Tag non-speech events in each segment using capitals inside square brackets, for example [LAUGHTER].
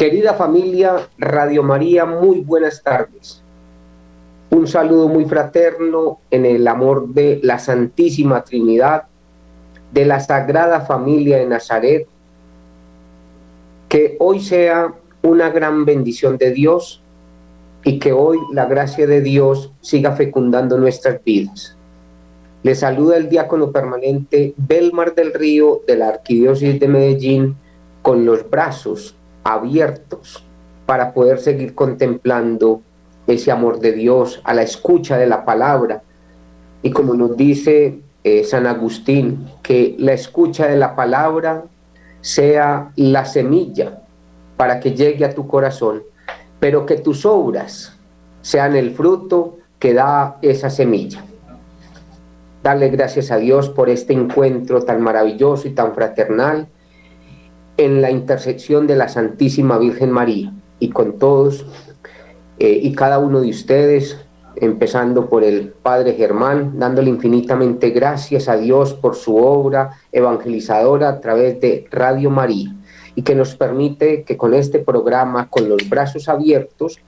Querida familia Radio María, muy buenas tardes. Un saludo muy fraterno en el amor de la Santísima Trinidad, de la Sagrada Familia de Nazaret. Que hoy sea una gran bendición de Dios y que hoy la gracia de Dios siga fecundando nuestras vidas. Le saluda el diácono permanente Belmar del Río de la Arquidiócesis de Medellín con los brazos abiertos para poder seguir contemplando ese amor de Dios a la escucha de la palabra. Y como nos dice eh, San Agustín, que la escucha de la palabra sea la semilla para que llegue a tu corazón, pero que tus obras sean el fruto que da esa semilla. Darle gracias a Dios por este encuentro tan maravilloso y tan fraternal en la intersección de la Santísima Virgen María y con todos eh, y cada uno de ustedes, empezando por el Padre Germán, dándole infinitamente gracias a Dios por su obra evangelizadora a través de Radio María y que nos permite que con este programa, con los brazos abiertos,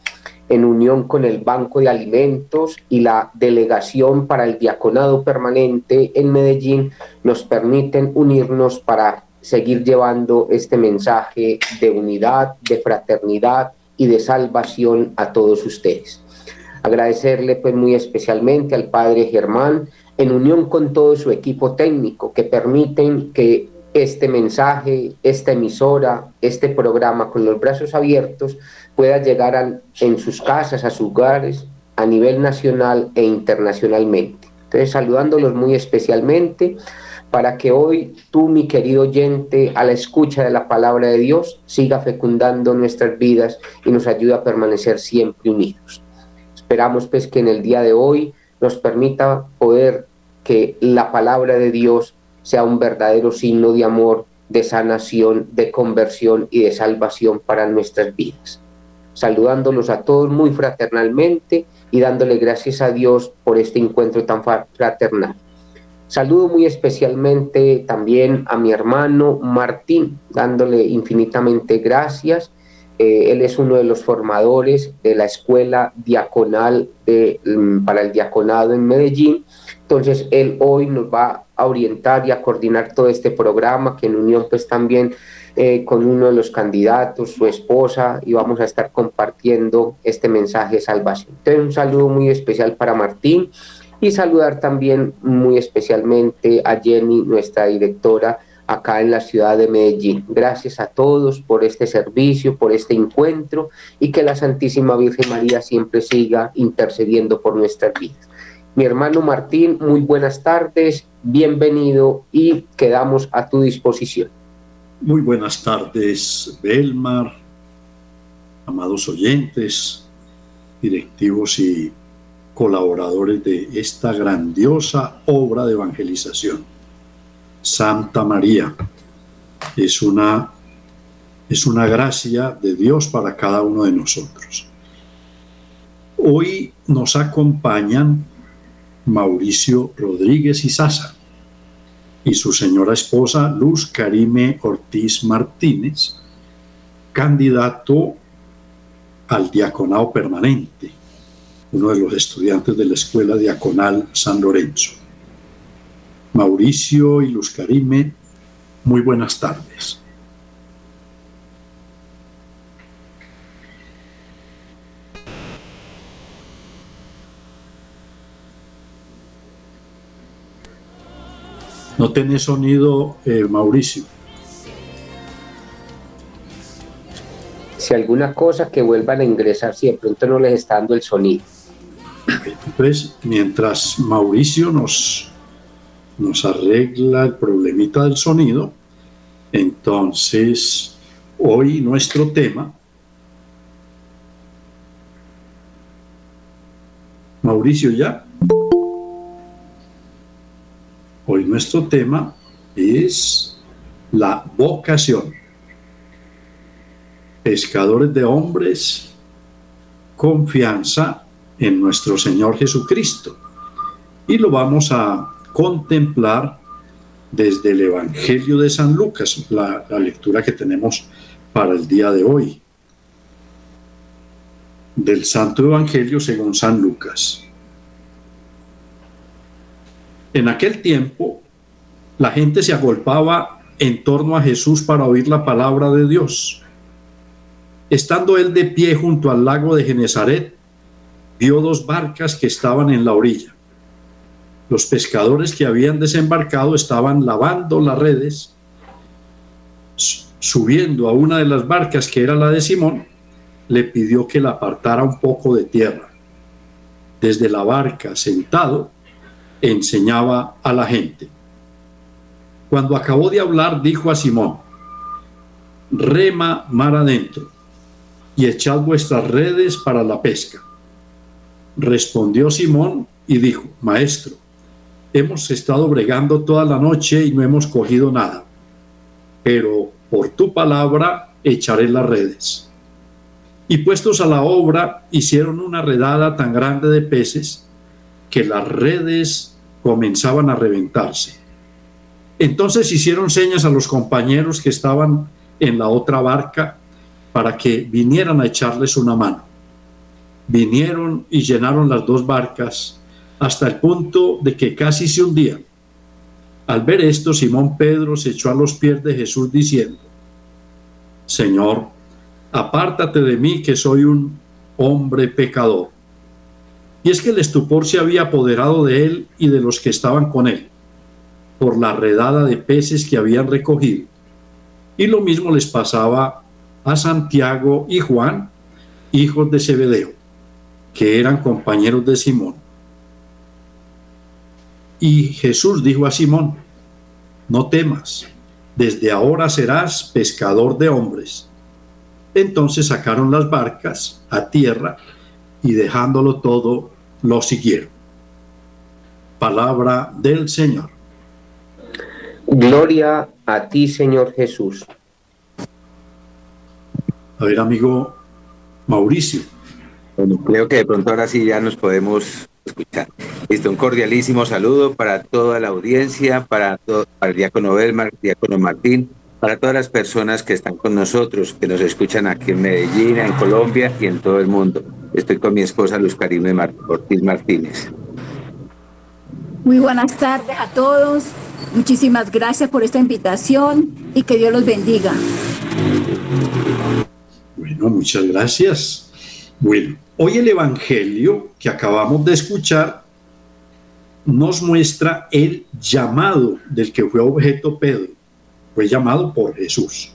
en unión con el Banco de Alimentos y la Delegación para el Diaconado Permanente en Medellín, nos permiten unirnos para seguir llevando este mensaje de unidad, de fraternidad y de salvación a todos ustedes. Agradecerle pues muy especialmente al Padre Germán en unión con todo su equipo técnico que permiten que este mensaje, esta emisora, este programa con los brazos abiertos pueda llegar en sus casas, a sus hogares, a nivel nacional e internacionalmente. Entonces, saludándolos muy especialmente para que hoy tú, mi querido oyente, a la escucha de la palabra de Dios, siga fecundando nuestras vidas y nos ayude a permanecer siempre unidos. Esperamos pues que en el día de hoy nos permita poder que la palabra de Dios sea un verdadero signo de amor, de sanación, de conversión y de salvación para nuestras vidas. Saludándolos a todos muy fraternalmente y dándole gracias a Dios por este encuentro tan fraternal. Saludo muy especialmente también a mi hermano Martín, dándole infinitamente gracias. Eh, él es uno de los formadores de la escuela diaconal de, mm, para el diaconado en Medellín. Entonces, él hoy nos va a orientar y a coordinar todo este programa, que en unión pues también eh, con uno de los candidatos, su esposa, y vamos a estar compartiendo este mensaje de salvación. Entonces, un saludo muy especial para Martín y saludar también muy especialmente a Jenny, nuestra directora acá en la ciudad de Medellín. Gracias a todos por este servicio, por este encuentro y que la Santísima Virgen María siempre siga intercediendo por nuestras vidas. Mi hermano Martín, muy buenas tardes, bienvenido y quedamos a tu disposición. Muy buenas tardes, Belmar, amados oyentes, directivos y colaboradores de esta grandiosa obra de evangelización. Santa María es una, es una gracia de Dios para cada uno de nosotros. Hoy nos acompañan Mauricio Rodríguez y Sasa y su señora esposa Luz Karime Ortiz Martínez, candidato al diaconado permanente uno de los estudiantes de la Escuela Diaconal San Lorenzo. Mauricio y Luz Karime, muy buenas tardes. No tiene sonido, eh, Mauricio. Si alguna cosa que vuelvan a ingresar, si de pronto no les está dando el sonido. Mientras Mauricio nos, nos arregla el problemita del sonido, entonces hoy nuestro tema, Mauricio ya, hoy nuestro tema es la vocación. Pescadores de hombres, confianza en nuestro Señor Jesucristo. Y lo vamos a contemplar desde el Evangelio de San Lucas, la, lectura que tenemos para el día de hoy. del Santo Evangelio según San Lucas. En aquel tiempo, la gente se agolpaba en torno a Jesús para oír la palabra de Dios. Estando él de pie junto al lago de Genezaret, vio dos barcas que estaban en la orilla. Los pescadores que habían desembarcado estaban lavando las redes, subiendo a una de las barcas que era la de Simón, le pidió que la apartara un poco de tierra. Desde la barca, sentado, enseñaba a la gente. Cuando acabó de hablar, dijo a Simón, rema mar adentro y echad vuestras redes para la pesca. Respondió Simón y dijo, Maestro, hemos estado bregando toda la noche y no hemos cogido nada, pero por tu palabra echaré las redes. Y puestos a la obra, hicieron una redada tan grande de peces que las redes comenzaban a reventarse. Entonces hicieron señas a los compañeros que estaban en la otra barca para que vinieran a echarles una mano. Vinieron y llenaron las dos barcas hasta el punto de que casi se hundían. Al ver esto, Simón Pedro se echó a los pies de Jesús diciendo, Señor, apártate de mí que soy un hombre pecador. Y es que el estupor se había apoderado de él y de los que estaban con él, por la redada de peces que habían recogido. Y lo mismo les pasaba a Santiago y Juan, hijos de Zebedeo, que eran compañeros de Simón. Y Jesús dijo a Simón, no temas, desde ahora serás pescador de hombres. Entonces sacaron las barcas a tierra y dejándolo todo, lo siguieron. Palabra del Señor. Gloria a ti, Señor Jesús. A ver, amigo Mauricio. Bueno, creo que de pronto ahora sí ya nos podemos escuchar. Listo, un cordialísimo saludo para toda la audiencia, para, todo, para el diácono Belmar, diácono Martín, para todas las personas que están con nosotros, que nos escuchan aquí en Medellín, en Colombia y en todo el mundo. Estoy con mi esposa Luz Karime Ortiz Martínez. Muy buenas tardes a todos. Muchísimas gracias por esta invitación y que Dios los bendiga. Bueno, muchas gracias. Bueno, hoy el Evangelio que acabamos de escuchar nos muestra el llamado del que fue objeto Pedro fue llamado por Jesús.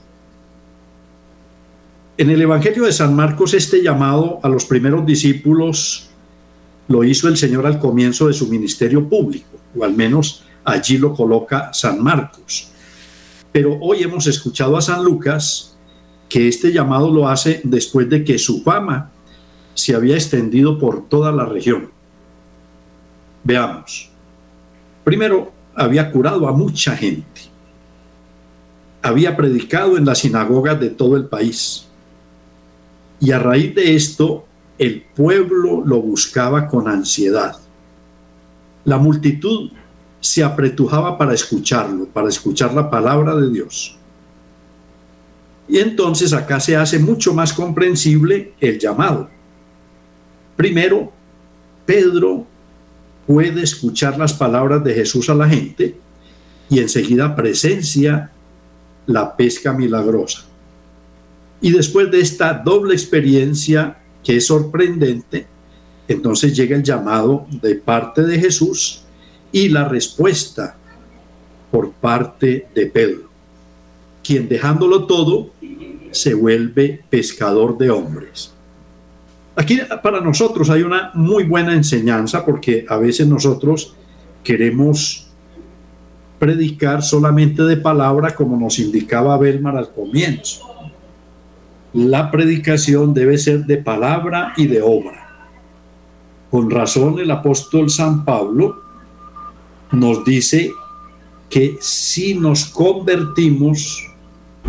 En el Evangelio de San Marcos este llamado a los primeros discípulos lo hizo el Señor al comienzo de su ministerio público, o al menos allí lo coloca San Marcos. Pero hoy hemos escuchado a San Lucas que este llamado lo hace después de que su fama se había extendido por toda la región. Veamos. Primero, había curado a mucha gente había predicado en las sinagogas de todo el país. Y a raíz de esto, el pueblo lo buscaba con ansiedad. La multitud se apretujaba para escucharlo, para escuchar la palabra de Dios. Y entonces acá se hace mucho más comprensible el llamado. Primero, Pedro puede escuchar las palabras de Jesús a la gente y enseguida presencia la pesca milagrosa. Y después de esta doble experiencia que es sorprendente, entonces llega el llamado de parte de Jesús y la respuesta por parte de Pedro, quien dejándolo todo se vuelve pescador de hombres. Aquí para nosotros hay una muy buena enseñanza porque a veces nosotros queremos predicar solamente de palabra como nos indicaba Belmar al comienzo. La predicación debe ser de palabra y de obra. Con razón el apóstol San Pablo nos dice que si nos convertimos,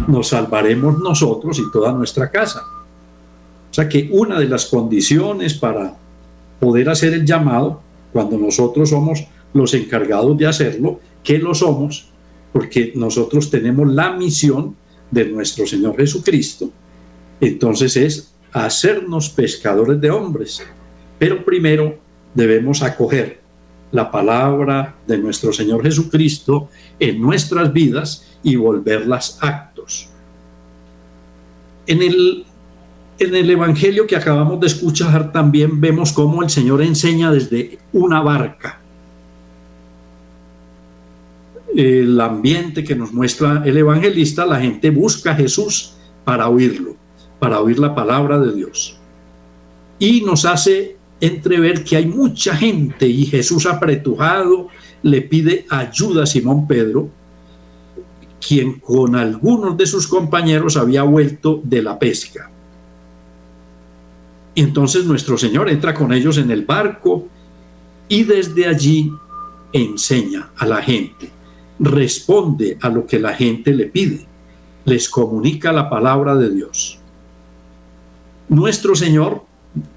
nos salvaremos nosotros y toda nuestra casa. O sea que una de las condiciones para poder hacer el llamado, cuando nosotros somos los encargados de hacerlo, que lo somos, porque nosotros tenemos la misión de nuestro Señor Jesucristo, entonces es hacernos pescadores de hombres. Pero primero debemos acoger la palabra de nuestro Señor Jesucristo en nuestras vidas y volverlas actos. En el, en el Evangelio que acabamos de escuchar también vemos cómo el Señor enseña desde una barca. El ambiente que nos muestra el evangelista, la gente busca a Jesús para oírlo, para oír la palabra de Dios. Y nos hace entrever que hay mucha gente y Jesús apretujado le pide ayuda a Simón Pedro, quien con algunos de sus compañeros había vuelto de la pesca. Y entonces nuestro Señor entra con ellos en el barco y desde allí enseña a la gente, responde a lo que la gente le pide, les comunica la palabra de Dios. Nuestro Señor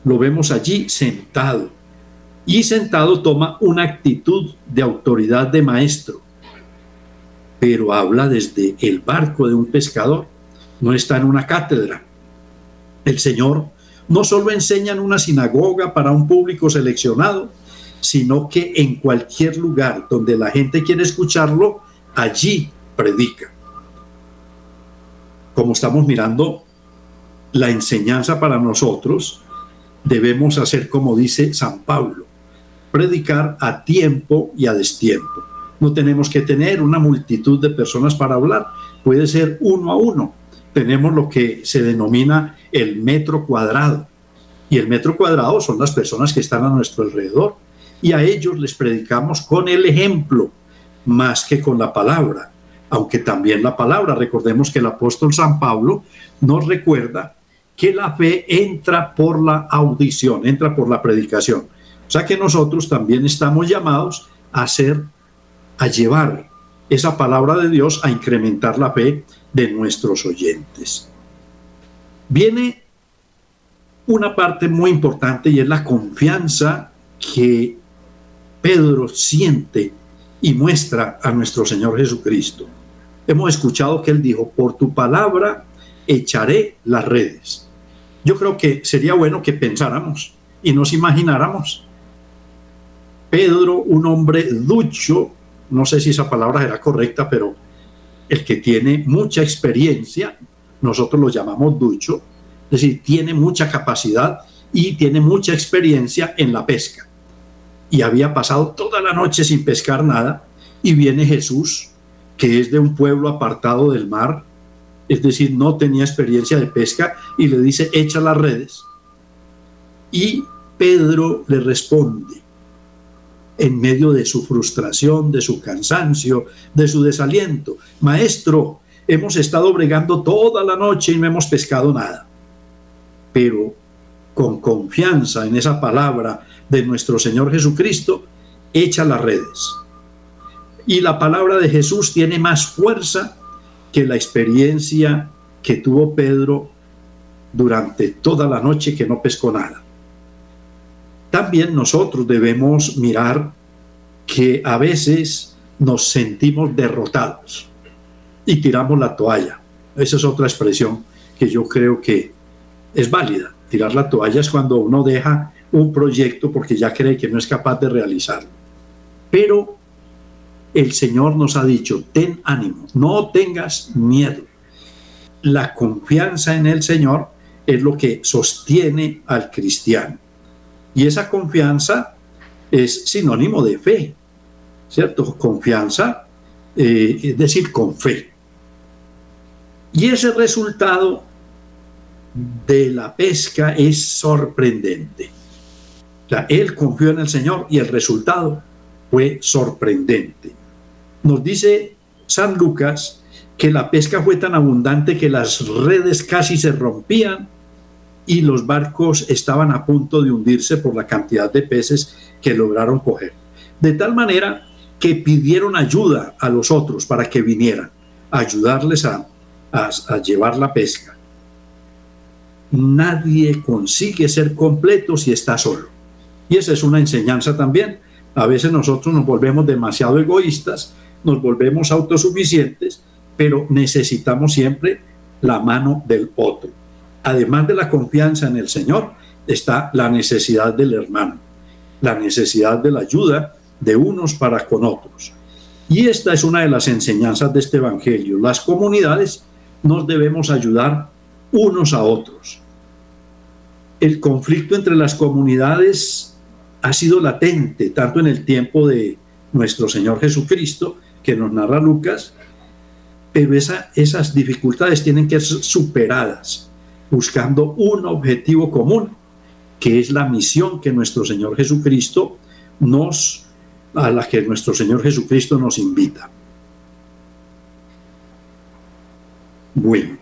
lo vemos allí sentado. Y sentado toma una actitud de autoridad de maestro, pero habla desde el barco de un pescador, no está en una cátedra. El Señor no solo enseña en una sinagoga para un público seleccionado, sino que en cualquier lugar donde la gente quiere escucharlo, allí predica. Como estamos mirando, la enseñanza para nosotros debemos hacer como dice San Pablo, predicar a tiempo y a destiempo. No tenemos que tener una multitud de personas para hablar, puede ser uno a uno. Tenemos lo que se denomina el metro cuadrado. Y el metro cuadrado son las personas que están a nuestro alrededor. Y a ellos les predicamos con el ejemplo, más que con la palabra. Aunque también la palabra, recordemos que el apóstol San Pablo nos recuerda que la fe entra por la audición, entra por la predicación. O sea que nosotros también estamos llamados a hacer, a llevar esa palabra de Dios, a incrementar la fe de nuestros oyentes. Viene una parte muy importante y es la confianza que Pedro siente y muestra a nuestro Señor Jesucristo. Hemos escuchado que él dijo, por tu palabra echaré las redes. Yo creo que sería bueno que pensáramos y nos imagináramos. Pedro, un hombre ducho, no sé si esa palabra será correcta, pero el que tiene mucha experiencia, nosotros lo llamamos ducho, es decir, tiene mucha capacidad y tiene mucha experiencia en la pesca. Y había pasado toda la noche sin pescar nada y viene Jesús, que es de un pueblo apartado del mar, es decir, no tenía experiencia de pesca, y le dice, echa las redes. Y Pedro le responde, en medio de su frustración, de su cansancio, de su desaliento, Maestro, hemos estado bregando toda la noche y no hemos pescado nada. Pero con confianza en esa palabra de nuestro Señor Jesucristo, echa las redes. Y la palabra de Jesús tiene más fuerza que la experiencia que tuvo Pedro durante toda la noche que no pescó nada. También nosotros debemos mirar que a veces nos sentimos derrotados y tiramos la toalla. Esa es otra expresión que yo creo que es válida. Tirar la toalla es cuando uno deja un proyecto porque ya cree que no es capaz de realizarlo. Pero el Señor nos ha dicho, ten ánimo, no tengas miedo. La confianza en el Señor es lo que sostiene al cristiano. Y esa confianza es sinónimo de fe, ¿cierto? Confianza, eh, es decir, con fe. Y ese resultado de la pesca es sorprendente. él confió en el Señor y el resultado fue sorprendente. Nos dice San Lucas que la pesca fue tan abundante que las redes casi se rompían y los barcos estaban a punto de hundirse por la cantidad de peces que lograron coger. De tal manera que pidieron ayuda a los otros para que vinieran a ayudarles a, a llevar la pesca. Nadie consigue ser completo si está solo. Y esa es una enseñanza también. A veces nosotros nos volvemos demasiado egoístas nos volvemos autosuficientes, pero necesitamos siempre la mano del otro. Además de la confianza en el Señor, está la necesidad del hermano, la necesidad de la ayuda de unos para con otros. Y esta es una de las enseñanzas de este Evangelio. Las comunidades nos debemos ayudar unos a otros. El conflicto entre las comunidades ha sido latente tanto en el tiempo de nuestro Señor Jesucristo, que nos narra Lucas, pero esas dificultades tienen que ser superadas buscando un objetivo común, que es la misión que nuestro Señor Jesucristo nos, a la que nuestro Señor Jesucristo nos invita. Bueno,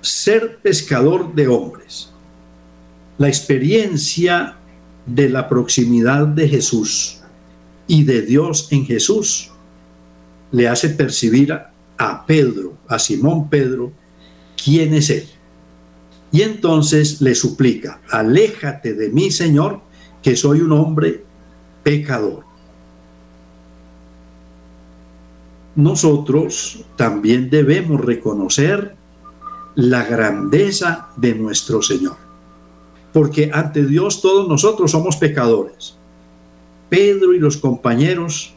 ser pescador de hombres. La experiencia de la proximidad de Jesús y de Dios en Jesús le hace percibir a, Pedro, a Simón Pedro, quién es él. Y entonces le suplica, aléjate de mí, Señor, que soy un hombre pecador. Nosotros también debemos reconocer la grandeza de nuestro Señor, porque ante Dios todos nosotros somos pecadores. Pedro y los compañeros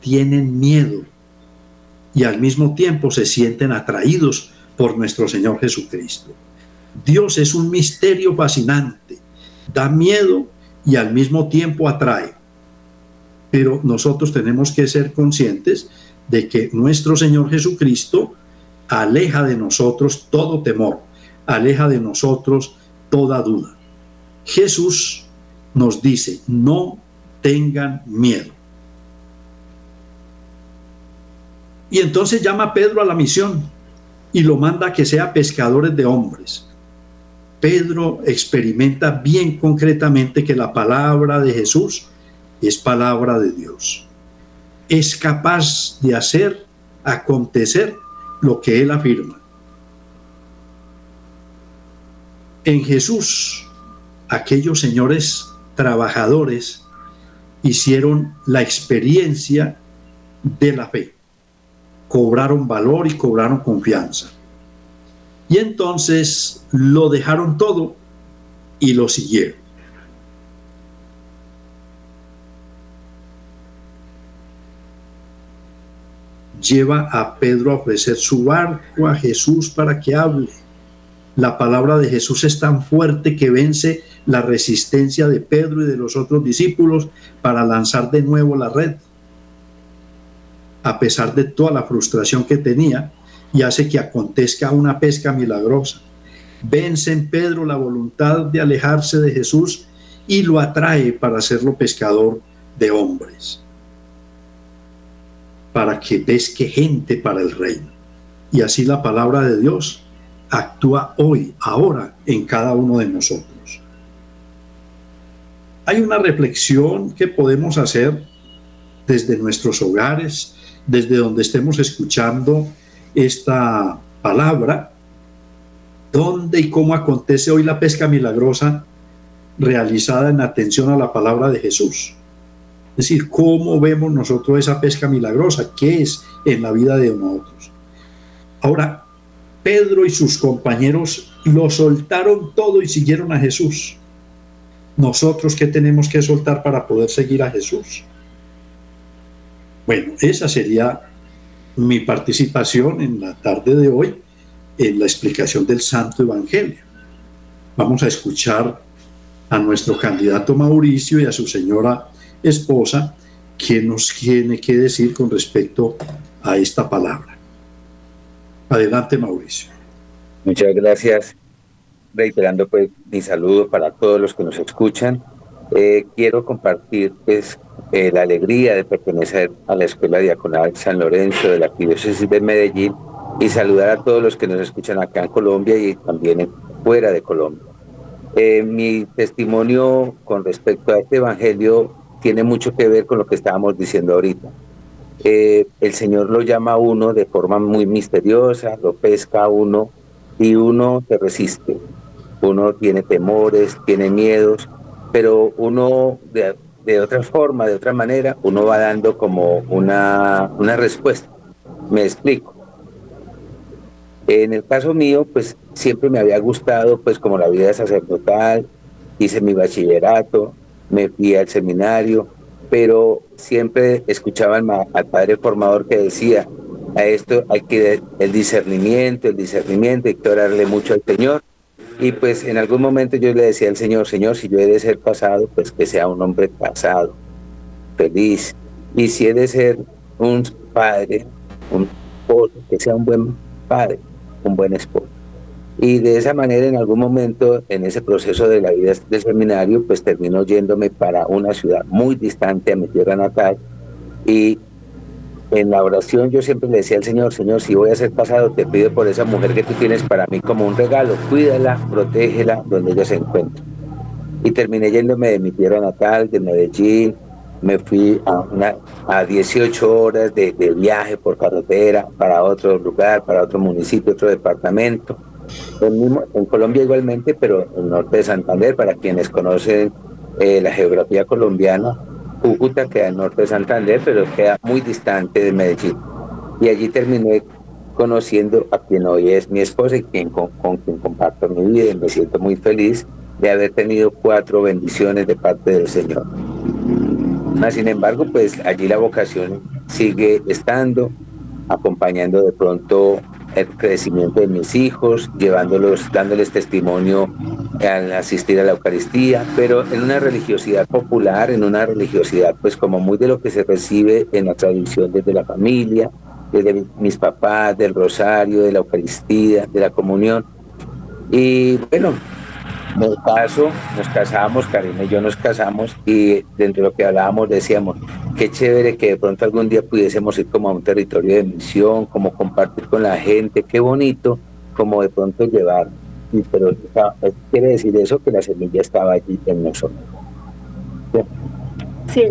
tienen miedo y al mismo tiempo se sienten atraídos por nuestro Señor Jesucristo. Dios es un misterio fascinante, da miedo y al mismo tiempo atrae. Pero nosotros tenemos que ser conscientes de que nuestro Señor Jesucristo aleja de nosotros todo temor, aleja de nosotros toda duda. Jesús nos dice, no tengan miedo. Y entonces llama a Pedro a la misión y lo manda a que sea pescadores de hombres. Pedro experimenta bien concretamente que la palabra de Jesús es palabra de Dios. Es capaz de hacer acontecer lo que él afirma. En Jesús, aquellos señores trabajadores hicieron la experiencia de la fe cobraron valor y cobraron confianza. Y entonces lo dejaron todo y lo siguieron. Lleva a Pedro a ofrecer su barco a Jesús para que hable. La palabra de Jesús es tan fuerte que vence la resistencia de Pedro y de los otros discípulos para lanzar de nuevo la red a pesar de toda la frustración que tenía, y hace que acontezca una pesca milagrosa. Vence en Pedro la voluntad de alejarse de Jesús y lo atrae para hacerlo pescador de hombres, para que pesque gente para el reino. Y así la palabra de Dios actúa hoy, ahora, en cada uno de nosotros. Hay una reflexión que podemos hacer desde nuestros hogares, desde donde estemos escuchando esta palabra, dónde y cómo acontece hoy la pesca milagrosa realizada en atención a la palabra de Jesús. Es decir, cómo vemos nosotros esa pesca milagrosa, qué es en la vida de nosotros. Ahora, Pedro y sus compañeros lo soltaron todo y siguieron a Jesús. Nosotros, ¿qué tenemos que soltar para poder seguir a Jesús? Bueno, esa sería mi participación en la tarde de hoy en la explicación del Santo Evangelio. Vamos a escuchar a nuestro candidato Mauricio y a su señora esposa, que nos tiene que decir con respecto a esta palabra. Adelante, Mauricio. Muchas gracias. Reiterando pues mi saludo para todos los que nos escuchan. Eh, quiero compartir pues eh, la alegría de pertenecer a la Escuela Diaconal San Lorenzo de la Arquidiócesis de Medellín y saludar a todos los que nos escuchan acá en Colombia y también fuera de Colombia. Eh, mi testimonio con respecto a este Evangelio tiene mucho que ver con lo que estábamos diciendo ahorita. Eh, el Señor lo llama a uno de forma muy misteriosa, lo pesca a uno y uno se resiste. Uno tiene temores, tiene miedos, pero uno de, de otra forma, de otra manera, uno va dando como una, una respuesta. Me explico. En el caso mío, pues siempre me había gustado, pues como la vida sacerdotal, hice mi bachillerato, me fui al seminario, pero siempre escuchaba al, padre formador que decía, a esto hay que el discernimiento, el discernimiento, hay que orarle mucho al Señor. Y pues en algún momento yo le decía al Señor, Señor, si yo he de ser pasado, pues que sea un hombre pasado, feliz. Y si he de ser un padre, un esposo, que sea un buen padre, un buen esposo. Y de esa manera, en algún momento, en ese proceso de la vida del seminario, pues terminó yéndome para una ciudad muy distante a mi tierra natal. Y en la oración yo siempre le decía al Señor, Señor, si voy a ser pasado, te pido por esa mujer que tú tienes para mí como un regalo, cuídala, protégela donde ella se encuentre. Y terminé yéndome de mi tierra natal, de Medellín, me fui a, una, a 18 horas de, viaje por carretera para otro lugar, para otro municipio, otro departamento. en Colombia igualmente, pero en el norte de Santander, para quienes conocen eh, la geografía colombiana, Cúcuta queda en norte de Santander, pero queda muy distante de Medellín. Y allí terminé conociendo a quien hoy es mi esposa y con, quien comparto mi vida y me siento muy feliz de haber tenido cuatro bendiciones de parte del Señor. Sin embargo, pues allí la vocación sigue estando, acompañando de pronto el crecimiento de mis hijos, llevándolos, dándoles testimonio al asistir a la Eucaristía, pero en una religiosidad popular, en una religiosidad pues como muy de lo que se recibe en la tradición desde la familia, desde mis papás, del rosario, de la Eucaristía, de la comunión. Y bueno, me caso, nos casamos, Karina y yo nos casamos y dentro de lo que hablábamos decíamos, qué chévere que de pronto algún día pudiésemos ir como a un territorio de misión, como compartir con la gente, qué bonito, como de pronto llevar. Y, pero quiere decir eso que la semilla estaba allí en nosotros. Sí,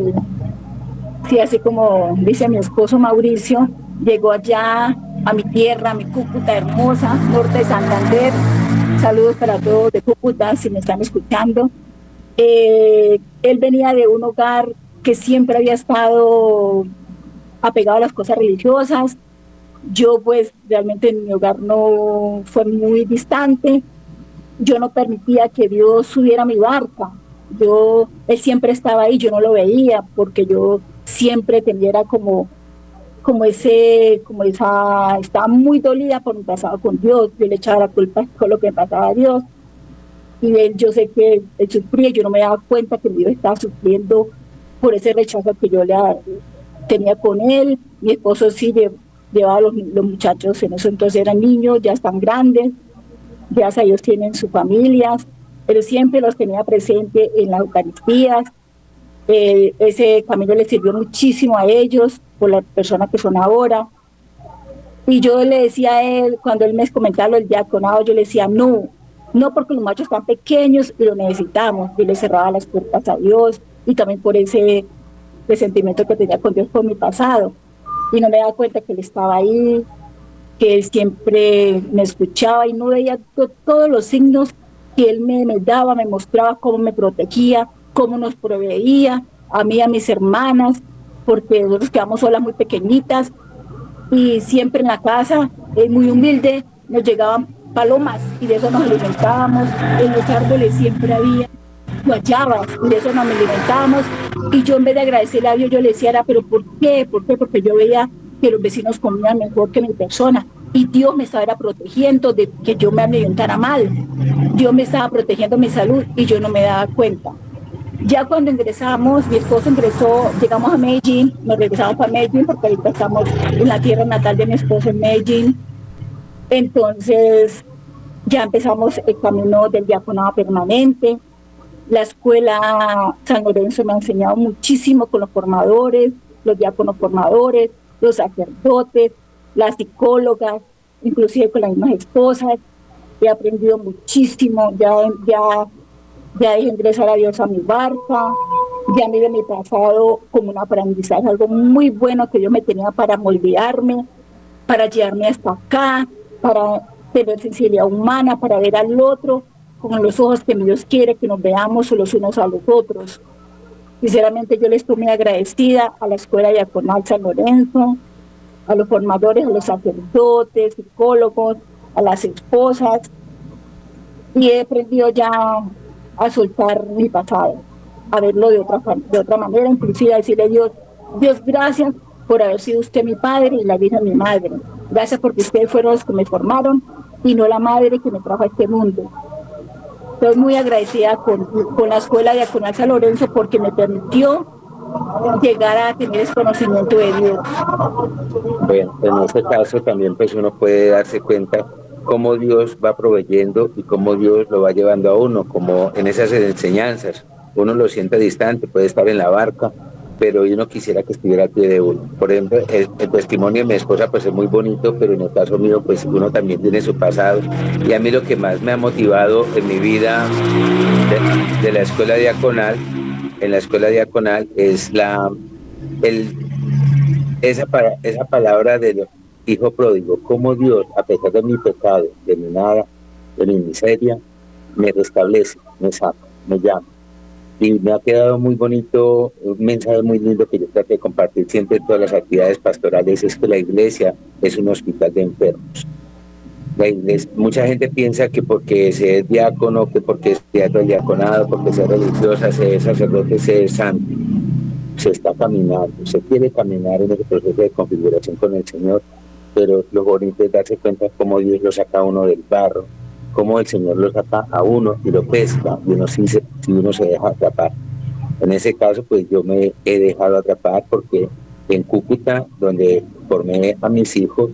sí, así como dice mi esposo Mauricio, llegó allá a mi tierra, a mi Cúcuta hermosa, norte de Santander, Saludos para todos de Cúcuta, si me están escuchando. Eh, él venía de un hogar que siempre había estado apegado a las cosas religiosas. Yo pues realmente en mi hogar no fue muy distante. Yo no permitía que Dios subiera mi barca. Yo, él siempre estaba ahí, yo no lo veía porque yo siempre tenía como como ese, como esa, estaba muy dolida por mi pasado con Dios, yo le echaba la culpa con lo que pasaba a Dios. Y él, yo sé que él sufría, yo no me daba cuenta que Dios estaba sufriendo por ese rechazo que yo le tenía con él. Mi esposo sí llevaba a los, los muchachos, en eso entonces eran niños, ya están grandes, ya ellos tienen sus familias, pero siempre los tenía presente en las Eucaristías. Eh, ese camino le sirvió muchísimo a ellos por la persona que son ahora. Y yo le decía a él, cuando él me comentaba lo del diaconado, yo le decía, no, no porque los machos están pequeños y lo necesitamos. Yo le cerraba las puertas a Dios y también por ese resentimiento que tenía con Dios por mi pasado. Y no me daba cuenta que él estaba ahí, que él siempre me escuchaba y no veía todos los signos que él me, me daba, me mostraba cómo me protegía, cómo nos proveía, a mí, a mis hermanas, porque nosotros quedamos solas muy pequeñitas y siempre en la casa, es muy humilde, nos llegaban palomas y de eso nos alimentábamos. En los árboles siempre había guayabas y de eso nos alimentábamos. Y yo en vez de agradecerle a Dios, yo le decía, pero ¿por qué? ¿Por qué? Porque yo veía que los vecinos comían mejor que mi persona. Y Dios me estaba protegiendo de que yo me alimentara mal. Dios me estaba protegiendo mi salud y yo no me daba cuenta. Ya cuando ingresamos, mi esposo ingresó, llegamos a Medellín, nos regresamos para Medellín porque ahorita estamos en la tierra natal de mi esposo en Medellín. Entonces ya empezamos el camino del diaconado permanente. La escuela San Lorenzo me ha enseñado muchísimo con los formadores, los diáconos formadores, los sacerdotes, las psicólogas, inclusive con las mismas esposas. He aprendido muchísimo, ya, ya ya dejé ingresar a Dios a mi barca, ya mire mi pasado como un aprendizaje, algo muy bueno que yo me tenía para moldearme, para llevarme hasta acá, para tener sensibilidad humana, para ver al otro con los ojos que Dios quiere que nos veamos los unos a los otros. Sinceramente yo le estoy muy agradecida a la Escuela Diaconal San Lorenzo, a los formadores, a los sacerdotes, psicólogos, a las esposas y he aprendido ya a soltar mi pasado, a verlo de otra, de otra manera, inclusive a decirle Dios, Dios, gracias por haber sido usted mi padre y la vida mi madre. Gracias porque ustedes fueron los que me formaron y no la madre que me trajo a este mundo. Estoy muy agradecida con, con la escuela de Aconal San Lorenzo porque me permitió llegar a tener ese conocimiento de Dios. Bueno, en este caso también pues uno puede darse cuenta cómo Dios va proveyendo y cómo Dios lo va llevando a uno, como en esas enseñanzas. Uno lo siente distante, puede estar en la barca, pero uno quisiera que estuviera al pie de uno. Por ejemplo, el, testimonio de mi esposa pues es muy bonito, pero en el caso mío pues uno también tiene su pasado. Y a mí lo que más me ha motivado en mi vida de, la escuela diaconal, en la escuela diaconal, es la, el, esa, esa palabra de hijo pródigo, como Dios, a pesar de mi pecado, de mi nada, de mi miseria, me restablece, me saca, me llama y me ha quedado muy bonito, un mensaje muy lindo que yo trato de compartir siempre en todas las actividades pastorales, es que la iglesia es un hospital de enfermos. La iglesia, mucha gente piensa que porque se es diácono, que porque es teatro diaconado, porque sea religiosa, se es sacerdote, se es santo. Se está caminando, se quiere caminar en ese proceso de configuración con el Señor, pero lo bonito es darse cuenta cómo Dios lo saca a uno del barro, cómo el Señor lo saca a uno y lo pesca, y uno si, se, si uno se deja atrapar. En ese caso, pues yo me he dejado atrapar porque en Cúcuta, donde formé a mis hijos,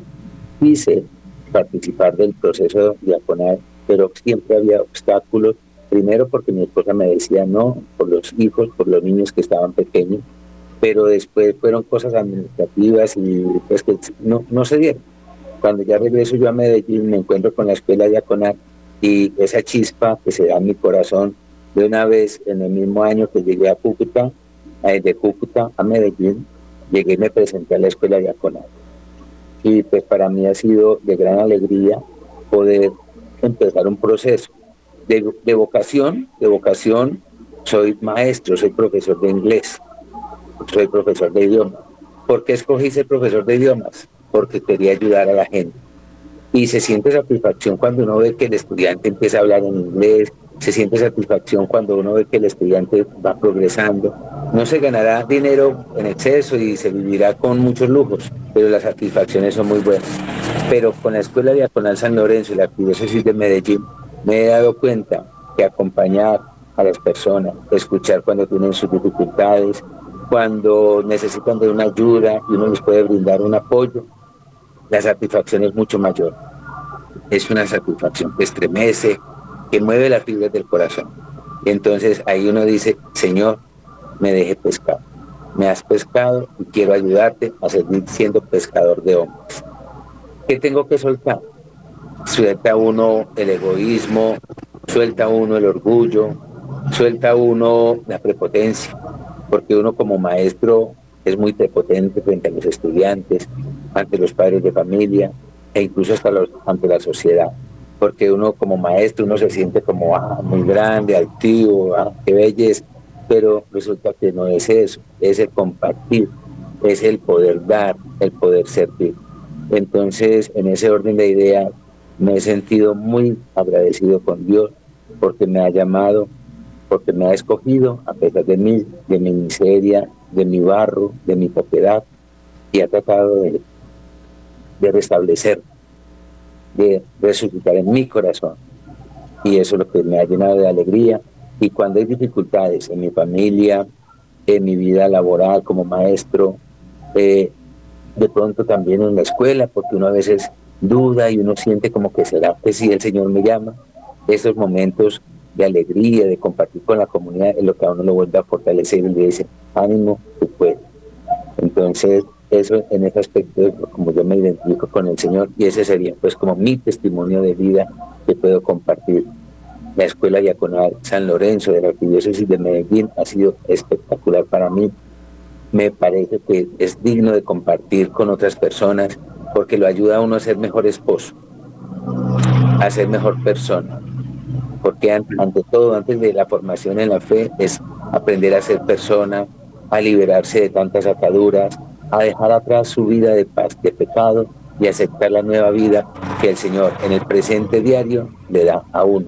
quise participar del proceso diaconal, pero siempre había obstáculos. Primero porque mi esposa me decía no por los hijos, por los niños que estaban pequeños, pero después fueron cosas administrativas y pues que no, no se dieron. Cuando ya regreso yo a Medellín me encuentro con la escuela diaconal y esa chispa que se da en mi corazón de una vez en el mismo año que llegué a Cúcuta, eh, de Cúcuta a Medellín, llegué y me presenté a la escuela diaconal. Y pues para mí ha sido de gran alegría poder empezar un proceso de, de vocación, de vocación, soy maestro, soy profesor de inglés, soy profesor de idiomas. ¿Por qué escogí ser profesor de idiomas? Porque quería ayudar a la gente y se siente satisfacción cuando uno ve que el estudiante empieza a hablar en inglés, se siente satisfacción cuando uno ve que el estudiante va progresando. No se ganará dinero en exceso y se vivirá con muchos lujos, pero las satisfacciones son muy buenas. Pero con la Escuela Diaconal San Lorenzo y la Diócesis de Medellín me he dado cuenta que acompañar a las personas, escuchar cuando tienen sus dificultades, cuando necesitan de una ayuda y uno les puede brindar un apoyo, la satisfacción es mucho mayor. Es una satisfacción que estremece, que mueve las fibras del corazón. Y entonces ahí uno dice, Señor, me deje pescar. Me has pescado y quiero ayudarte a seguir siendo pescador de hombres. ¿Qué tengo que soltar? Suelta uno el egoísmo, suelta uno el orgullo, suelta uno la prepotencia, porque uno como maestro es muy prepotente frente a los estudiantes, ante los padres de familia e incluso hasta los, ante la sociedad. Porque uno como maestro, uno se siente como ah, muy grande, altivo, ah, qué belleza, pero resulta que no es eso, es el compartir, es el poder dar, el poder servir. Entonces, en ese orden de ideas, me he sentido muy agradecido con Dios porque me ha llamado, porque me ha escogido a pesar de mí, de mi miseria, de mi barro, de mi propiedad, y ha tratado de de restablecer, de resucitar en mi corazón. Y eso es lo que me ha llenado de alegría. Y cuando hay dificultades en mi familia, en mi vida laboral como maestro, eh, de pronto también en la escuela, porque uno a veces duda y uno siente como que será que si el Señor me llama, esos momentos de alegría, de compartir con la comunidad, es lo que a uno lo vuelve a fortalecer y le dice, ánimo, tú puedes. Entonces, eso en ese aspecto como yo me identifico con el Señor y ese sería pues como mi testimonio de vida que puedo compartir. La escuela diaconal San Lorenzo de la Arquidiócesis de Medellín ha sido espectacular para mí. Me parece que es digno de compartir con otras personas porque lo ayuda a uno a ser mejor esposo, a ser mejor persona. Porque ante todo, antes de la formación en la fe, es aprender a ser persona, a liberarse de tantas ataduras, a dejar atrás su vida de paz, de pecado y aceptar la nueva vida que el Señor en el presente diario le da a uno.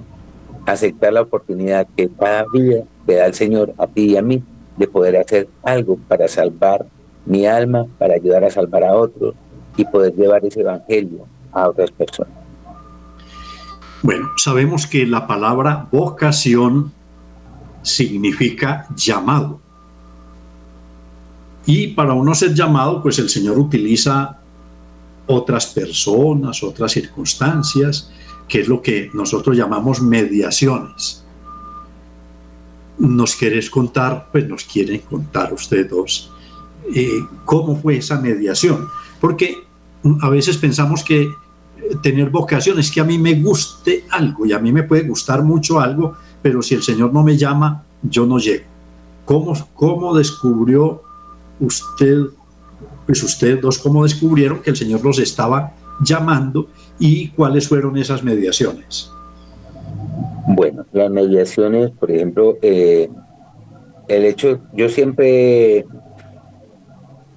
Aceptar la oportunidad que cada día le da el Señor a ti y a mí de poder hacer algo para salvar mi alma, para ayudar a salvar a otros y poder llevar ese evangelio a otras personas. Bueno, sabemos que la palabra vocación significa llamado. Y para uno ser llamado, pues el Señor utiliza otras personas, otras circunstancias, que es lo que nosotros llamamos mediaciones. ¿Nos querés contar? Pues nos quieren contar ustedes dos eh, cómo fue esa mediación. Porque a veces pensamos que tener vocación es que a mí me guste algo y a mí me puede gustar mucho algo, pero si el Señor no me llama, yo no llego. ¿Cómo, cómo descubrió usted, pues ustedes dos, cómo descubrieron que el Señor los estaba llamando y cuáles fueron esas mediaciones? Bueno, las mediaciones, por ejemplo, eh, el hecho, yo siempre,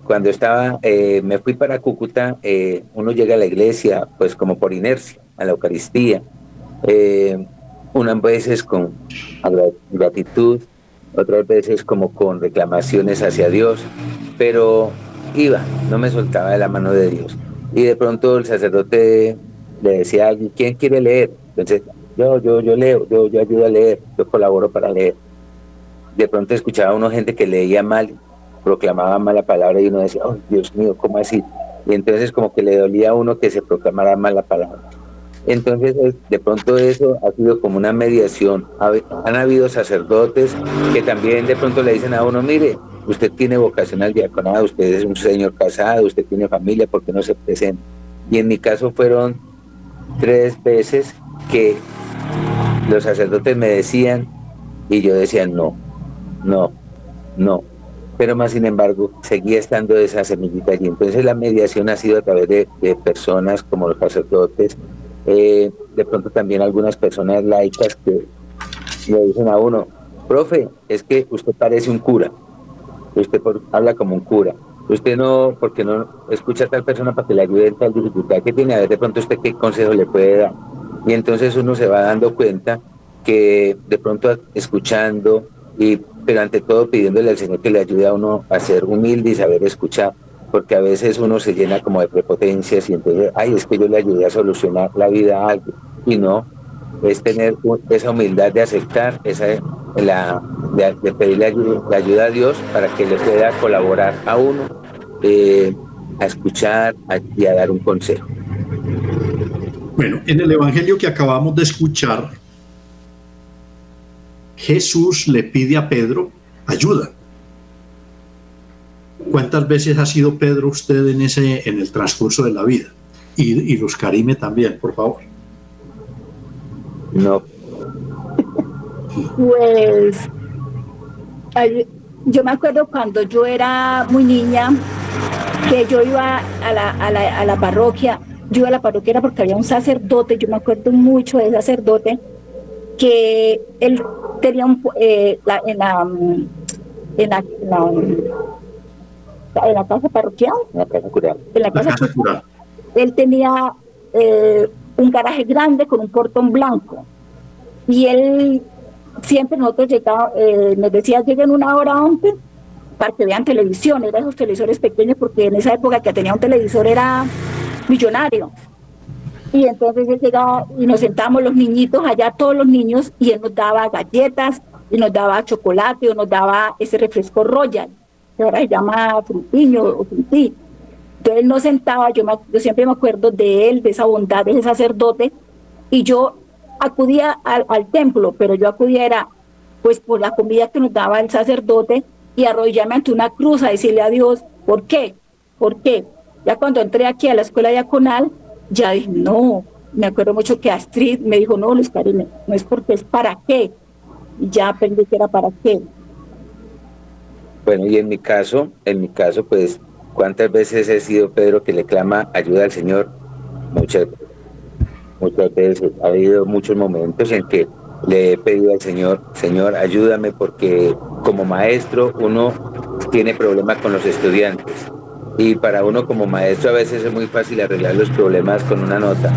cuando estaba, eh, me fui para Cúcuta, eh, uno llega a la iglesia, pues como por inercia, a la Eucaristía, unas veces con gratitud, otras veces como con reclamaciones hacia Dios, pero iba, no me soltaba de la mano de Dios. Y de pronto el sacerdote le decía a alguien, ¿quién quiere leer? Entonces, yo, yo, yo leo, yo, yo ayudo a leer, yo colaboro para leer. De pronto escuchaba a una gente que leía mal, proclamaba mala palabra y uno decía, oh, Dios mío, ¿cómo así? Y entonces como que le dolía a uno que se proclamara mala palabra. Entonces, de pronto eso ha sido como una mediación. Han habido sacerdotes que también de pronto le dicen a uno, mire, usted tiene vocación al diaconado, usted es un señor casado, usted tiene familia, ¿por qué no se presenta? Y en mi caso fueron tres veces que los sacerdotes me decían y yo decía no, no, no. Pero más sin embargo, seguía estando esa semillita allí. Entonces la mediación ha sido a través de, personas como los sacerdotes, eh, de pronto también algunas personas laicas que le dicen a uno, profe, es que usted parece un cura, usted habla como un cura, usted no, porque no escucha a tal persona para que le ayude en tal dificultad que tiene, a ver de pronto usted qué consejo le puede dar. Y entonces uno se va dando cuenta que de pronto escuchando, y, pero ante todo pidiéndole al Señor que le ayude a uno a ser humilde y saber escuchar porque a veces uno se llena como de prepotencias y entonces, ay, es que yo le ayudé a solucionar la vida a alguien. Y no, es tener esa humildad de aceptar, esa, la, de, pedirle ayuda, ayuda a Dios para que le pueda colaborar a uno, eh, a escuchar y a dar un consejo. Bueno, en el Evangelio que acabamos de escuchar, Jesús le pide a Pedro ayuda. ¿Cuántas veces ha sido Pedro usted en ese en el transcurso de la vida? Y, los Karime también, por favor. No. Pues yo me acuerdo cuando yo era muy niña que yo iba a la, a la, a la parroquia, yo iba a la parroquia era porque había un sacerdote, yo me acuerdo mucho de sacerdote, que él tenía un, eh, en la, en la en la casa parroquial, en la casa cural. En la casa, Él tenía eh, un garaje grande con un portón blanco. Y él siempre nosotros llegaba, eh, nos decía lleguen una hora antes para que vean televisión, eran esos televisores pequeños porque en esa época que tenía un televisor era millonario. Y entonces él llegaba y nos sentábamos los niñitos allá, todos los niños, y él nos daba galletas, y nos daba chocolate, o nos daba ese refresco Royal que ahora se llama Frutiño o Frutí. Entonces él nos sentaba, yo, yo siempre me acuerdo de él, de esa bondad de ese sacerdote, y yo acudía al, templo, pero yo acudía era pues por la comida que nos daba el sacerdote y arrodillarme ante una cruz a decirle a Dios, ¿por qué? ¿Por qué? Ya cuando entré aquí a la escuela diaconal, ya dije, no, me acuerdo mucho que Astrid me dijo, no, Luis Karine, no es porque es para qué. Ya aprendí que era para qué. Bueno, y en mi caso, en mi caso, pues, ¿cuántas veces he sido Pedro que le clama ayuda al Señor? Muchas, muchas veces. Ha habido muchos momentos en que le he pedido al Señor, Señor, ayúdame porque como maestro uno tiene problemas con los estudiantes. Y para uno como maestro a veces es muy fácil arreglar los problemas con una nota,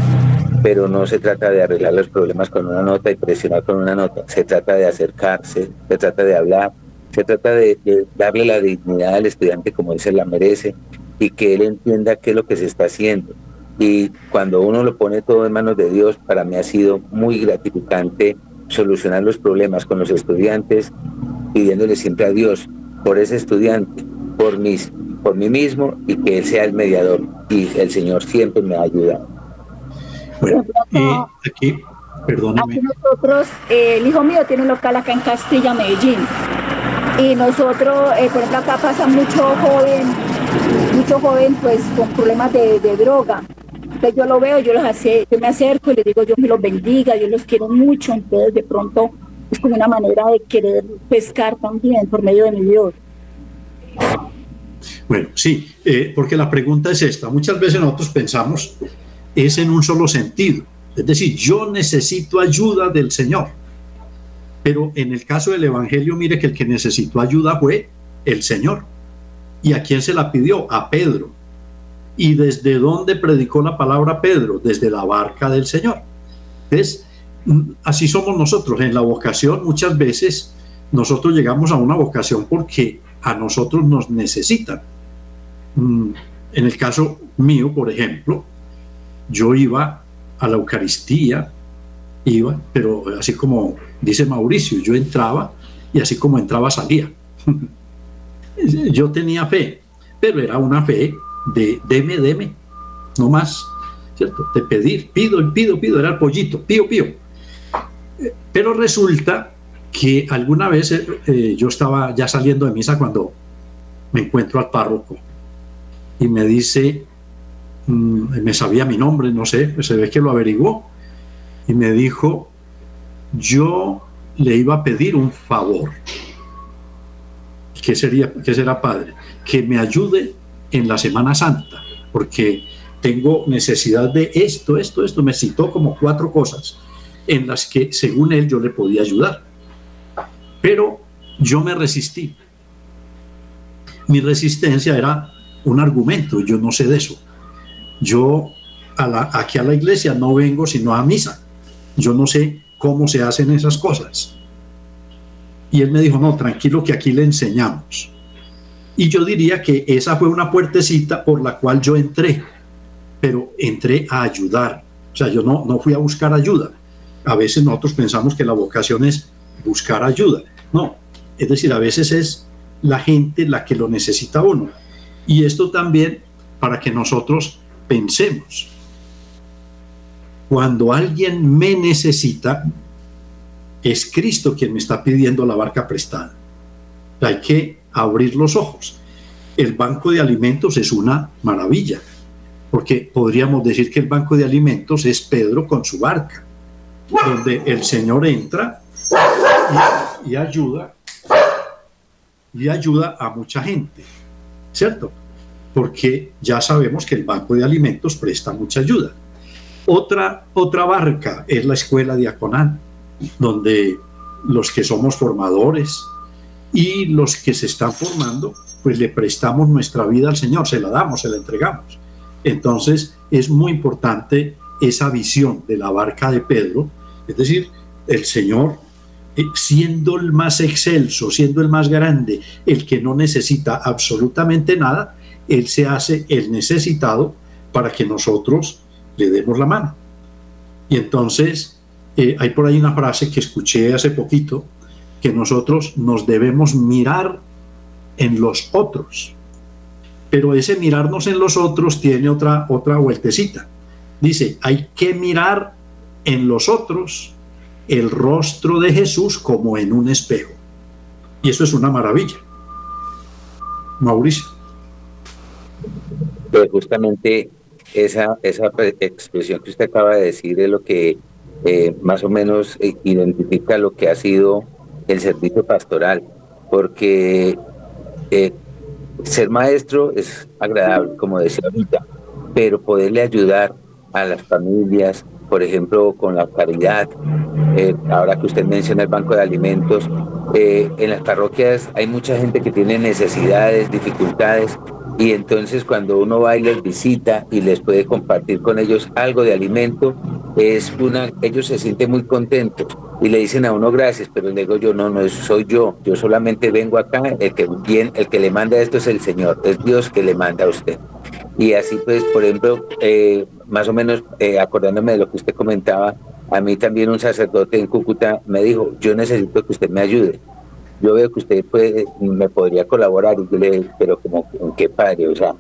pero no se trata de arreglar los problemas con una nota y presionar con una nota, se trata de acercarse, se trata de hablar, se trata de, darle la dignidad al estudiante como él se la merece y que él entienda qué es lo que se está haciendo. Y cuando uno lo pone todo en manos de Dios, para mí ha sido muy gratificante solucionar los problemas con los estudiantes, pidiéndole siempre a Dios por ese estudiante, por, mis, por mí mismo y que Él sea el mediador. Y el Señor siempre me ayuda. Bueno, aquí, perdóname. nosotros, eh, el hijo mío tiene un local acá en Castilla, Medellín. Y nosotros, eh, por ejemplo, acá pasa mucho joven, mucho joven pues con problemas de, de droga. Entonces yo lo veo, yo los hace, yo me acerco y le digo, Dios me los bendiga, yo los quiero mucho. Entonces de pronto es como una manera de querer pescar también por medio de mi Dios. Bueno, sí, eh, porque la pregunta es esta. Muchas veces nosotros pensamos es en un solo sentido. Es decir, yo necesito ayuda del Señor. Pero en el caso del Evangelio, mire que el que necesitó ayuda fue el Señor. ¿Y a quién se la pidió? A Pedro. ¿Y desde dónde predicó la palabra Pedro? Desde la barca del Señor. Entonces, mm, así somos nosotros. En la vocación muchas veces nosotros llegamos a una vocación porque a nosotros nos necesitan. Mm, en el caso mío, por ejemplo, yo iba a la Eucaristía, iba, pero así como dice Mauricio, yo entraba y así como entraba salía. [LAUGHS] yo tenía fe, pero era una fe de deme, deme, no más, ¿cierto? De pedir, pido, pido, pido, era el pollito, pío, pío. Pero resulta que alguna vez eh, yo estaba ya saliendo de misa cuando me encuentro al párroco y me dice, mm, me sabía mi nombre, no sé, se ve que lo averiguó, y me dijo, yo le iba a pedir un favor. ¿Qué sería, qué será padre? Que me ayude en la Semana Santa, porque tengo necesidad de esto, esto, esto. Me citó como cuatro cosas en las que, según él, yo le podía ayudar. Pero yo me resistí. Mi resistencia era un argumento, yo no sé de eso. Yo aquí a la iglesia no vengo sino a misa. Yo no sé cómo se hacen esas cosas. Y él me dijo, no, tranquilo que aquí le enseñamos. Y yo diría que esa fue una puertecita por la cual yo entré, pero entré a ayudar. O sea, yo no, no fui a buscar ayuda. A veces nosotros pensamos que la vocación es buscar ayuda. No, es decir, a veces es la gente la que lo necesita uno. Y esto también para que nosotros pensemos. Cuando alguien me necesita, es Cristo quien me está pidiendo la barca prestada. Hay que abrir los ojos. El banco de alimentos es una maravilla, porque podríamos decir que el banco de alimentos es Pedro con su barca, donde el Señor entra y, ayuda y ayuda a mucha gente, ¿cierto? Porque ya sabemos que el banco de alimentos presta mucha ayuda. Otra, otra barca es la escuela diaconal, donde los que somos formadores, y los que se están formando, pues le prestamos nuestra vida al Señor, se la damos, se la entregamos. Entonces es muy importante esa visión de la barca de Pedro, es decir, el Señor siendo el más excelso, siendo el más grande, el que no necesita absolutamente nada, Él se hace el necesitado para que nosotros le demos la mano. Y entonces eh, hay por ahí una frase que escuché hace poquito, que nosotros nos debemos mirar en los otros. Pero ese mirarnos en los otros tiene otra, otra vueltecita. Dice, hay que mirar en los otros el rostro de Jesús como en un espejo. Y eso es una maravilla. Mauricio. Pues justamente esa, esa expresión que usted acaba de decir es lo que eh, más o menos eh, identifica lo que ha sido el servicio pastoral, porque eh, ser maestro es agradable, como decía ahorita, pero poderle ayudar a las familias, por ejemplo, con la caridad, eh, ahora que usted menciona el banco de alimentos, eh, en las parroquias hay mucha gente que tiene necesidades, dificultades, y entonces cuando uno va y les visita y les puede compartir con ellos algo de alimento, es una, ellos se sienten muy contentos y le dicen a uno gracias, pero le digo yo, no, no, soy yo, yo solamente vengo acá, el que, bien, el que le manda esto es el Señor, es Dios que le manda a usted. Y así pues, por ejemplo, eh, más o menos eh, acordándome de lo que usted comentaba, a mí también un sacerdote en Cúcuta me dijo, yo necesito que usted me ayude yo veo que usted puede, me podría colaborar, y yo le pero como, ¿en qué padre? O sea,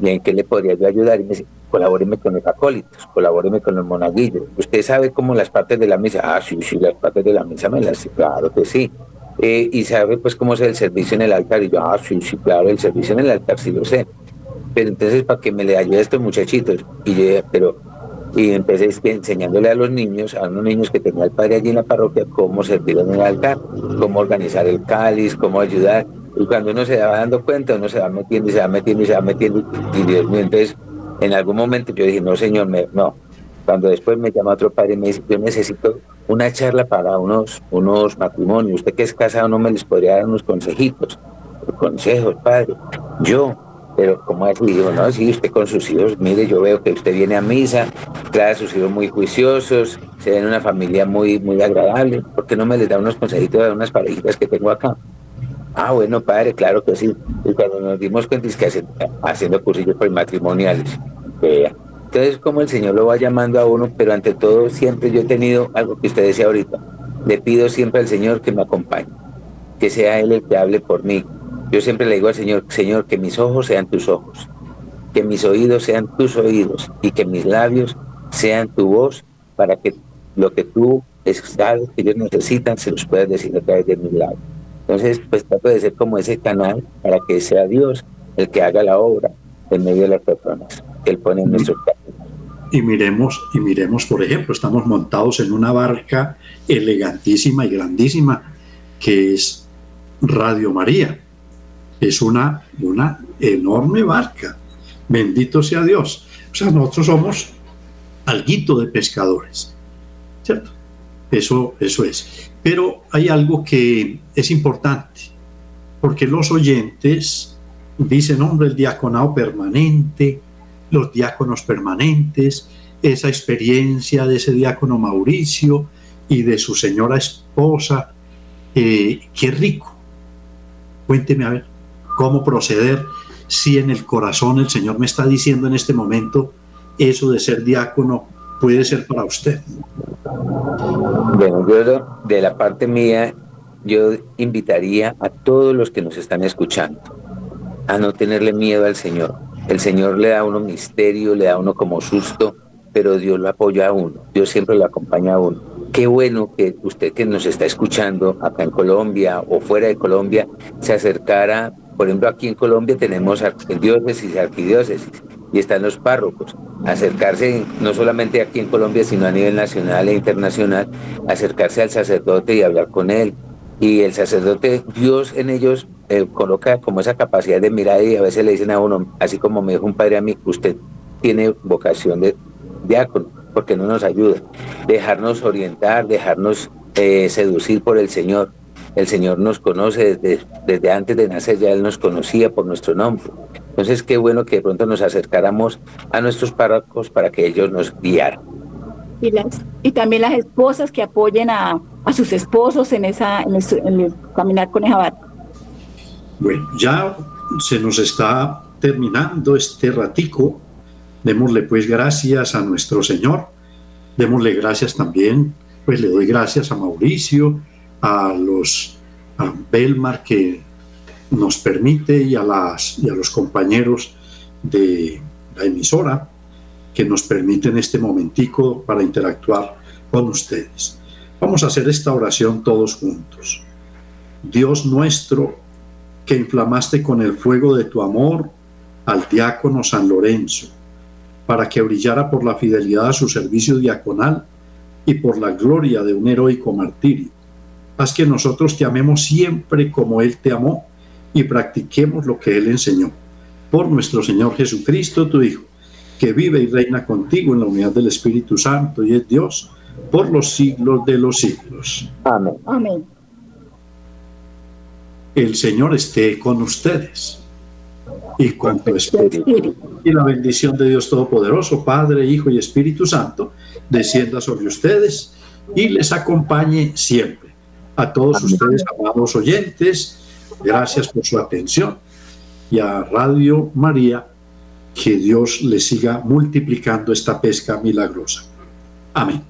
¿y en qué le podría yo ayudar? Y me dice, colabóreme con los acólitos, colabóreme con los monaguillos. ¿Usted sabe cómo las partes de la misa? Ah, sí, sí, las partes de la misa me las claro que sí. Eh, y sabe pues cómo es el servicio en el altar. Y yo, ah, sí, sí, claro, el servicio en el altar sí lo sé. Pero entonces, para que me le ayude a estos muchachitos. Y yo, pero y empecé enseñándole a los niños, a unos niños que tenía el padre allí en la parroquia, cómo servir en el altar, cómo organizar el cáliz, cómo ayudar. Y cuando uno se va dando cuenta, uno se va metiendo y se va metiendo y se va metiendo. Y Dios mío, entonces en algún momento yo dije, no, señor, me, no. Cuando después me llama otro padre y me dice, yo necesito una charla para unos, unos matrimonios. Usted que es casado no me les podría dar unos consejitos, consejos, padre. Yo, pero como así? Digo, no, sí, usted con sus hijos, mire, yo veo que usted viene a misa, claro, sus hijos muy juiciosos, se ven una familia muy, muy agradable, ¿por qué no me les da unos consejitos a unas parejitas que tengo acá? Ah, bueno, padre, claro que sí. Y cuando nos dimos cuenta es que haciendo, cursillos prematrimoniales, entonces como el Señor lo va llamando a uno, pero ante todo siempre yo he tenido algo que usted decía ahorita, le pido siempre al Señor que me acompañe, que sea Él el que hable por mí, yo siempre le digo al Señor, Señor, que mis ojos sean tus ojos, que mis oídos sean tus oídos y que mis labios sean tu voz para que lo que tú sabes que ellos necesitan se los puedas decir a través de mis labios. Entonces, pues trato de ser como ese canal para que sea Dios el que haga la obra en medio de las personas que Él pone en nuestro camino. Y miremos, y miremos, por ejemplo, estamos montados en una barca elegantísima y grandísima que es Radio María es una, una enorme barca. Bendito sea Dios. O sea, nosotros somos alguito de pescadores, ¿cierto? Eso, eso es. Pero hay algo que es importante, porque los oyentes dicen, hombre, el diaconado permanente, los diáconos permanentes, esa experiencia de ese diácono Mauricio y de su señora esposa, eh, qué rico. Cuénteme a ver cómo proceder si en el corazón el Señor me está diciendo en este momento eso de ser diácono puede ser para usted. Bueno, yo de la parte mía, yo invitaría a todos los que nos están escuchando a no tenerle miedo al Señor. El Señor le da a uno misterio, le da a uno como susto, pero Dios lo apoya a uno, Dios siempre lo acompaña a uno. Qué bueno que usted que nos está escuchando acá en Colombia o fuera de Colombia se acercara por ejemplo, aquí en Colombia tenemos diócesis y arquidiócesis y están los párrocos. Acercarse, no solamente aquí en Colombia, sino a nivel nacional e internacional, acercarse al sacerdote y hablar con él. Y el sacerdote, Dios en ellos coloca como esa capacidad de mirar y a veces le dicen a uno, así como me dijo un padre a mí, usted tiene vocación de diácono, porque no nos ayuda. Dejarnos orientar, dejarnos eh, seducir por el Señor el Señor nos conoce desde, desde antes de nacer, ya Él nos conocía por nuestro nombre. Entonces, qué bueno que de pronto nos acercáramos a nuestros párrocos para que ellos nos guiaran. Y, las, y también las esposas que apoyen a, a sus esposos en, esa, en, el, caminar con. Bueno, ya se nos está terminando este ratico. Démosle pues gracias a nuestro Señor. Démosle gracias también, pues le doy gracias a Mauricio, a los Belmar que nos permite y a, las, y a los compañeros de la emisora que nos permiten este momentico para interactuar con ustedes. Vamos a hacer esta oración todos juntos. Dios nuestro, que inflamaste con el fuego de tu amor al diácono San Lorenzo, para que brillara por la fidelidad a su servicio diaconal y por la gloria de un heroico martirio Haz que nosotros te amemos siempre como Él te amó y practiquemos lo que Él enseñó. Por nuestro Señor Jesucristo, tu Hijo, que vive y reina contigo en la unidad del Espíritu Santo y es Dios por los siglos de los siglos. Amén. Amén. El Señor esté con ustedes. y con tu espíritu. Y la bendición de Dios Todopoderoso, Padre, Hijo y Espíritu Santo, descienda sobre ustedes y les acompañe siempre. A todos ustedes, amados oyentes, gracias por su atención. Y a Radio María, que Dios les siga multiplicando esta pesca milagrosa. Amén.